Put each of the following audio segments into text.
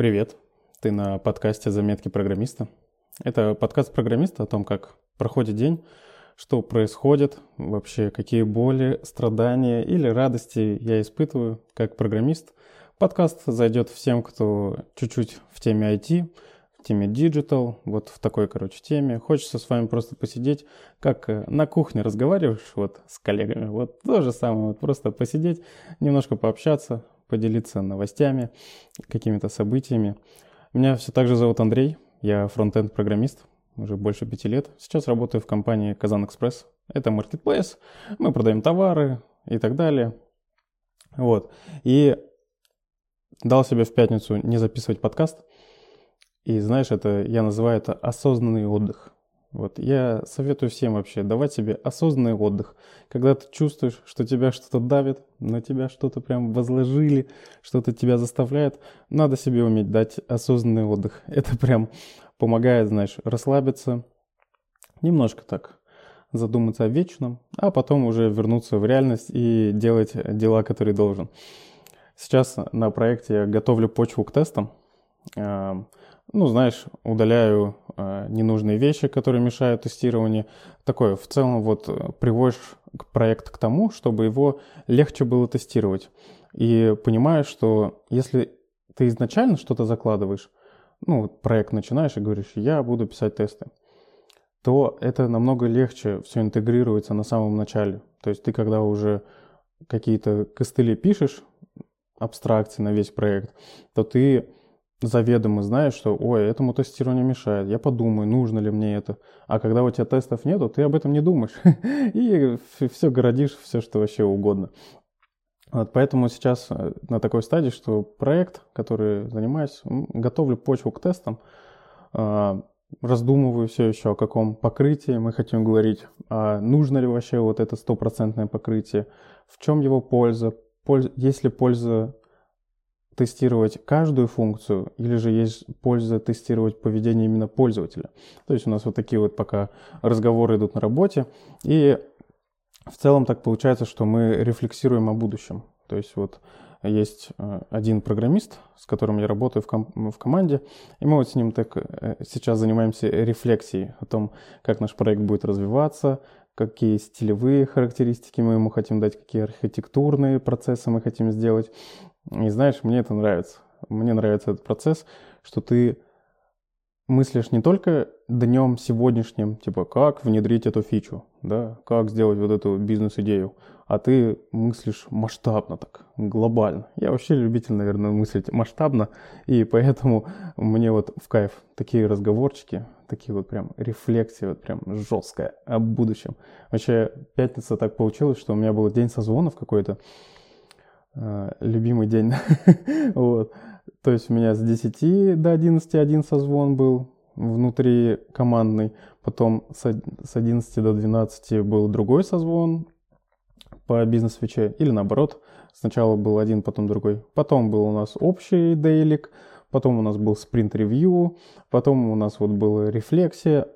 Привет, ты на подкасте «Заметки программиста». Это подкаст программиста о том, как проходит день, что происходит, вообще какие боли, страдания или радости я испытываю как программист. Подкаст зайдет всем, кто чуть-чуть в теме IT, в теме Digital, вот в такой, короче, теме. Хочется с вами просто посидеть, как э, на кухне разговариваешь вот с коллегами. Вот то же самое, вот просто посидеть, немножко пообщаться, поделиться новостями, какими-то событиями. Меня все так же зовут Андрей, я фронтенд программист уже больше пяти лет. Сейчас работаю в компании Казан Экспресс. Это маркетплейс, мы продаем товары и так далее. Вот. И дал себе в пятницу не записывать подкаст. И знаешь, это я называю это осознанный отдых. Вот я советую всем вообще давать себе осознанный отдых. Когда ты чувствуешь, что тебя что-то давит, на тебя что-то прям возложили, что-то тебя заставляет, надо себе уметь дать осознанный отдых. Это прям помогает, знаешь, расслабиться, немножко так задуматься о вечном, а потом уже вернуться в реальность и делать дела, которые должен. Сейчас на проекте я готовлю почву к тестам. Ну, знаешь, удаляю ненужные вещи, которые мешают тестированию. Такое, в целом, вот приводишь проект к тому, чтобы его легче было тестировать. И понимаешь, что если ты изначально что-то закладываешь, ну, проект начинаешь и говоришь, я буду писать тесты, то это намного легче все интегрируется на самом начале. То есть ты когда уже какие-то костыли пишешь, абстракции на весь проект, то ты заведомо знаешь, что, ой, этому тестированию мешает, я подумаю, нужно ли мне это. А когда у тебя тестов нету, ты об этом не думаешь. И все городишь, все, что вообще угодно. Вот поэтому сейчас э, на такой стадии, что проект, который занимаюсь, готовлю почву к тестам, а, раздумываю все еще, о каком покрытии мы хотим говорить, а нужно ли вообще вот это стопроцентное покрытие, в чем его польза, польза, есть ли польза тестировать каждую функцию, или же есть польза тестировать поведение именно пользователя. То есть у нас вот такие вот пока разговоры идут на работе, и в целом так получается, что мы рефлексируем о будущем. То есть вот есть э, один программист, с которым я работаю в, ком- в команде, и мы вот с ним так э, сейчас занимаемся рефлексией о том, как наш проект будет развиваться, какие стилевые характеристики мы ему хотим дать, какие архитектурные процессы мы хотим сделать. И знаешь, мне это нравится. Мне нравится этот процесс, что ты мыслишь не только днем сегодняшним, типа как внедрить эту фичу, да, как сделать вот эту бизнес-идею, а ты мыслишь масштабно так, глобально. Я вообще любитель, наверное, мыслить масштабно, и поэтому мне вот в кайф такие разговорчики, такие вот прям рефлексии, вот прям жесткая о будущем. Вообще, пятница так получилось, что у меня был день созвонов какой-то, любимый день, вот. То есть у меня с 10 до 11 один созвон был внутри командный, потом с 11 до 12 был другой созвон по бизнес-свече, или наоборот, сначала был один, потом другой. Потом был у нас общий дейлик, потом у нас был спринт-ревью, потом у нас вот была рефлексия.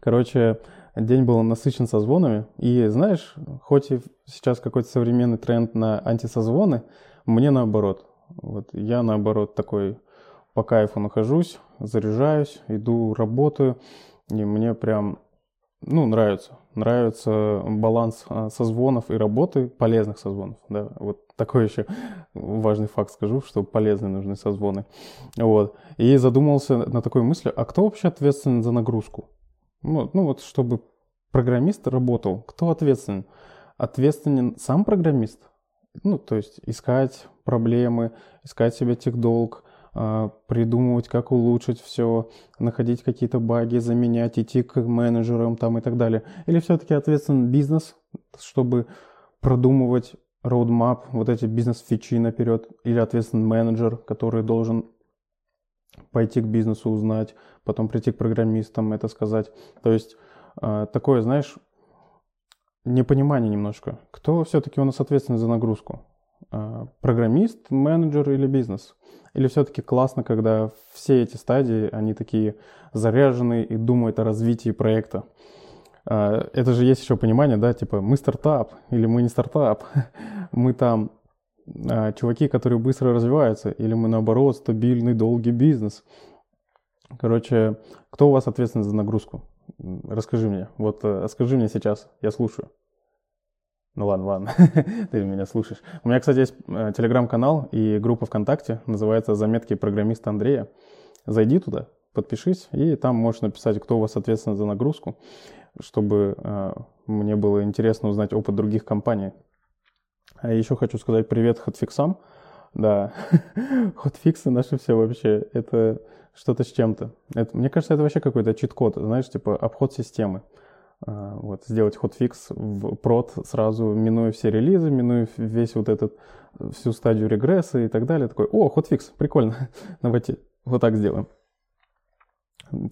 Короче, день был насыщен созвонами. И знаешь, хоть и сейчас какой-то современный тренд на антисозвоны, мне наоборот. Вот я наоборот такой по кайфу нахожусь, заряжаюсь, иду, работаю, и мне прям, ну, нравится. Нравится баланс а, созвонов и работы, полезных созвонов, да, вот такой еще важный факт скажу, что полезные нужны созвоны, вот. И задумался на такой мысли, а кто вообще ответственен за нагрузку? Ну, ну вот, чтобы программист работал, кто ответственен? Ответственен сам программист? Ну, то есть искать проблемы, искать себе техдолг, а, придумывать, как улучшить все, находить какие-то баги, заменять, идти к менеджерам там и так далее. Или все-таки ответственен бизнес, чтобы продумывать roadmap, вот эти бизнес-фичи наперед, или ответственный менеджер, который должен пойти к бизнесу узнать, потом прийти к программистам, это сказать. То есть а, такое, знаешь, непонимание немножко. Кто все-таки у нас ответственен за нагрузку? А, программист, менеджер или бизнес? Или все-таки классно, когда все эти стадии, они такие заряженные и думают о развитии проекта? А, это же есть еще понимание, да, типа мы стартап или мы не стартап, мы там чуваки, которые быстро развиваются, или мы наоборот стабильный, долгий бизнес. Короче, кто у вас ответственен за нагрузку? Расскажи мне. Вот э, скажи мне сейчас, я слушаю. Ну ладно, ладно, ты меня слушаешь. У меня, кстати, есть э, телеграм-канал и группа ВКонтакте, называется «Заметки программиста Андрея». Зайди туда, подпишись, и там можешь написать, кто у вас ответственен за нагрузку, чтобы э, мне было интересно узнать опыт других компаний. А еще хочу сказать привет хотфиксам. Да, хотфиксы наши все вообще, это что-то с чем-то. Это, мне кажется, это вообще какой-то чит-код, знаешь, типа обход системы. А, вот, сделать хотфикс в прод сразу, минуя все релизы, минуя весь вот этот, всю стадию регресса и так далее. Такой, о, хотфикс, прикольно, давайте вот так сделаем.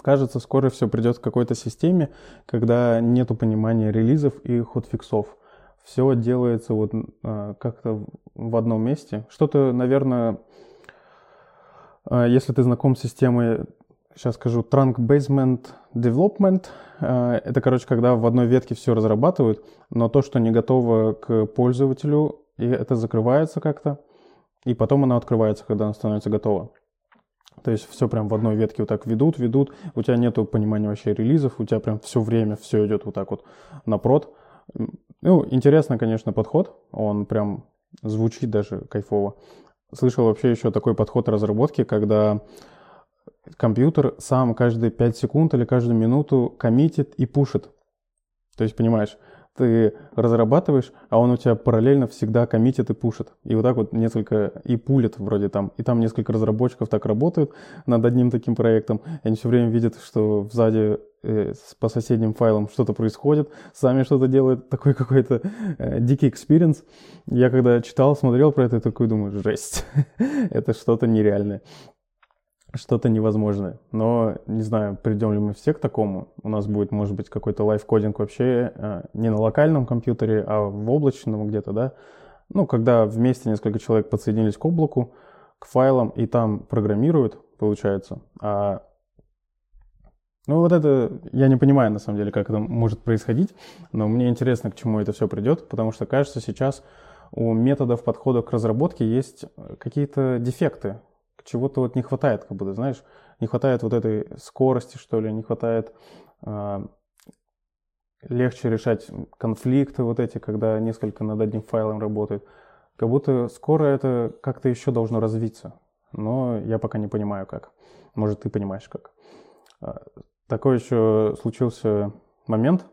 Кажется, скоро все придет к какой-то системе, когда нету понимания релизов и хотфиксов. Все делается вот а, как-то в одном месте. Что-то, наверное, а, если ты знаком с системой, сейчас скажу, Trunk Basement Development, а, это, короче, когда в одной ветке все разрабатывают, но то, что не готово к пользователю, и это закрывается как-то, и потом оно открывается, когда оно становится готово. То есть все прям в одной ветке вот так ведут, ведут. У тебя нету понимания вообще релизов, у тебя прям все время все идет вот так вот на прод. Ну, интересно, конечно, подход. Он прям звучит даже кайфово. Слышал вообще еще такой подход разработки, когда компьютер сам каждые 5 секунд или каждую минуту коммитит и пушит. То есть, понимаешь, ты разрабатываешь, а он у тебя параллельно всегда коммитит и пушит. И вот так вот несколько, и пулит вроде там. И там несколько разработчиков так работают над одним таким проектом. И они все время видят, что сзади э, по соседним файлам что-то происходит, сами что-то делают, такой какой-то э, дикий experience. Я когда читал, смотрел про это, такой думаю, жесть, это что-то нереальное что-то невозможное. Но не знаю, придем ли мы все к такому. У нас будет, может быть, какой-то live coding вообще э, не на локальном компьютере, а в облачном где-то, да. Ну, когда вместе несколько человек подсоединились к облаку, к файлам, и там программируют, получается. А ну вот это, я не понимаю на самом деле, как это может происходить, но мне интересно, к чему это все придет, потому что кажется сейчас у методов подхода к разработке есть какие-то дефекты, чего-то вот не хватает, как будто, знаешь, не хватает вот этой скорости, что ли, не хватает э, легче решать конфликты вот эти, когда несколько над одним файлом работают. Как будто скоро это как-то еще должно развиться, но я пока не понимаю как. Может, ты понимаешь как. А, такой еще случился момент.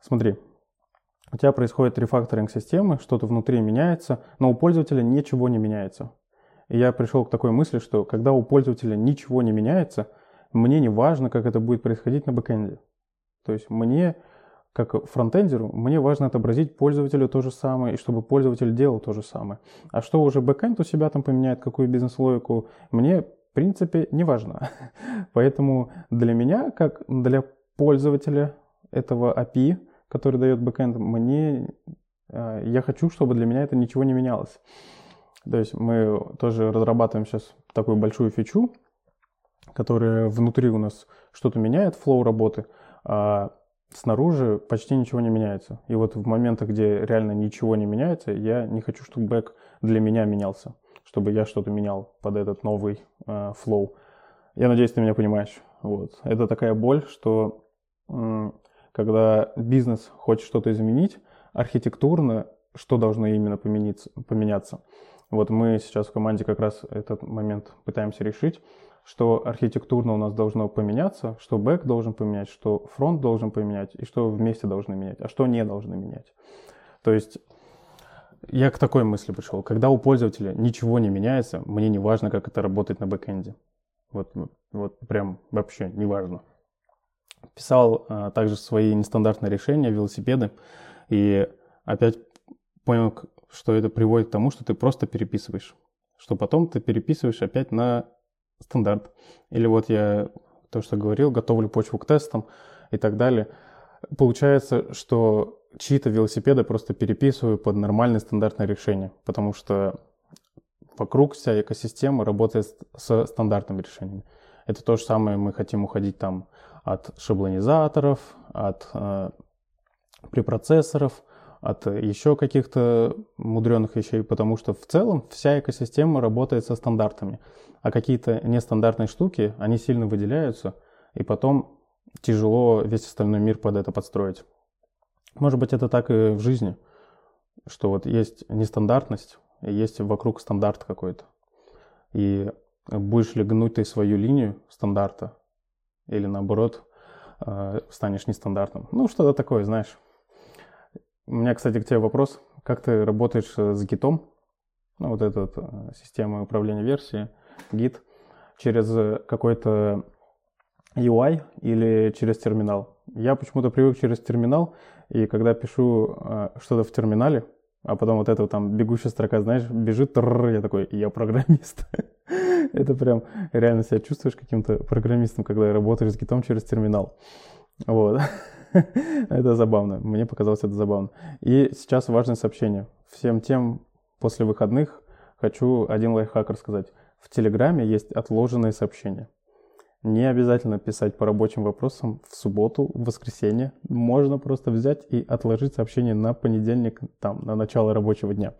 Смотри, у тебя происходит рефакторинг системы, что-то внутри меняется, но у пользователя ничего не меняется. И я пришел к такой мысли, что когда у пользователя ничего не меняется, мне не важно, как это будет происходить на бэкэнде. То есть мне, как фронтендеру, мне важно отобразить пользователю то же самое, и чтобы пользователь делал то же самое. А что уже бэкэнд у себя там поменяет, какую бизнес-логику, мне, в принципе, не важно. Поэтому для меня, как для пользователя этого API, который дает бэкэнд, мне, э, я хочу, чтобы для меня это ничего не менялось. То есть мы тоже разрабатываем сейчас такую большую фичу, которая внутри у нас что-то меняет, flow работы, а снаружи почти ничего не меняется. И вот в моментах, где реально ничего не меняется, я не хочу, чтобы бэк для меня менялся, чтобы я что-то менял под этот новый э, flow. Я надеюсь, ты меня понимаешь. Вот. Это такая боль, что э, когда бизнес хочет что-то изменить, архитектурно что должно именно поменяться, поменяться. Вот мы сейчас в команде как раз этот момент пытаемся решить, что архитектурно у нас должно поменяться, что бэк должен поменять, что фронт должен поменять и что вместе должны менять, а что не должны менять. То есть я к такой мысли пришел. Когда у пользователя ничего не меняется, мне не важно, как это работает на бэкэнде. Вот, вот прям вообще не важно. Писал а, также свои нестандартные решения, велосипеды, и опять понял, что это приводит к тому, что ты просто переписываешь. Что потом ты переписываешь опять на стандарт. Или вот я то, что говорил, готовлю почву к тестам и так далее. Получается, что чьи-то велосипеды просто переписываю под нормальное стандартное решение, потому что вокруг вся экосистема работает с стандартными решениями. Это то же самое, мы хотим уходить там от шаблонизаторов, от э, препроцессоров, от еще каких-то мудреных вещей, потому что в целом вся экосистема работает со стандартами. А какие-то нестандартные штуки, они сильно выделяются, и потом тяжело весь остальной мир под это подстроить. Может быть, это так и в жизни, что вот есть нестандартность, и есть вокруг стандарт какой-то. И будешь ли гнуть ты свою линию стандарта, или наоборот, э, станешь нестандартным. Ну, что-то такое, знаешь. У меня, кстати, к тебе вопрос. Как ты работаешь с гитом? Ну, вот эта э, система управления версией, гит, через какой-то UI или через терминал. Я почему-то привык через терминал, и когда пишу э, что-то в терминале, а потом вот эта вот там бегущая строка, знаешь, бежит, я такой, я программист. Это прям реально себя чувствуешь каким-то программистом, когда работаешь с гитом через терминал. Вот. это забавно. Мне показалось это забавно. И сейчас важное сообщение. Всем тем после выходных хочу один лайфхак рассказать. В Телеграме есть отложенные сообщения. Не обязательно писать по рабочим вопросам в субботу, в воскресенье. Можно просто взять и отложить сообщение на понедельник, там, на начало рабочего дня.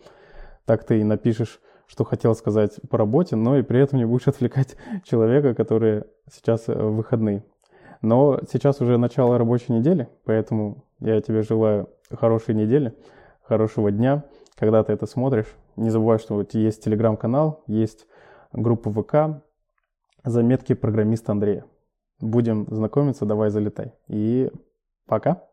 Так ты и напишешь, что хотел сказать по работе, но и при этом не будешь отвлекать человека, который сейчас в выходные. Но сейчас уже начало рабочей недели, поэтому я тебе желаю хорошей недели, хорошего дня, когда ты это смотришь. Не забывай, что у тебя есть телеграм-канал, есть группа ВК, заметки программиста Андрея. Будем знакомиться, давай залетай. И пока.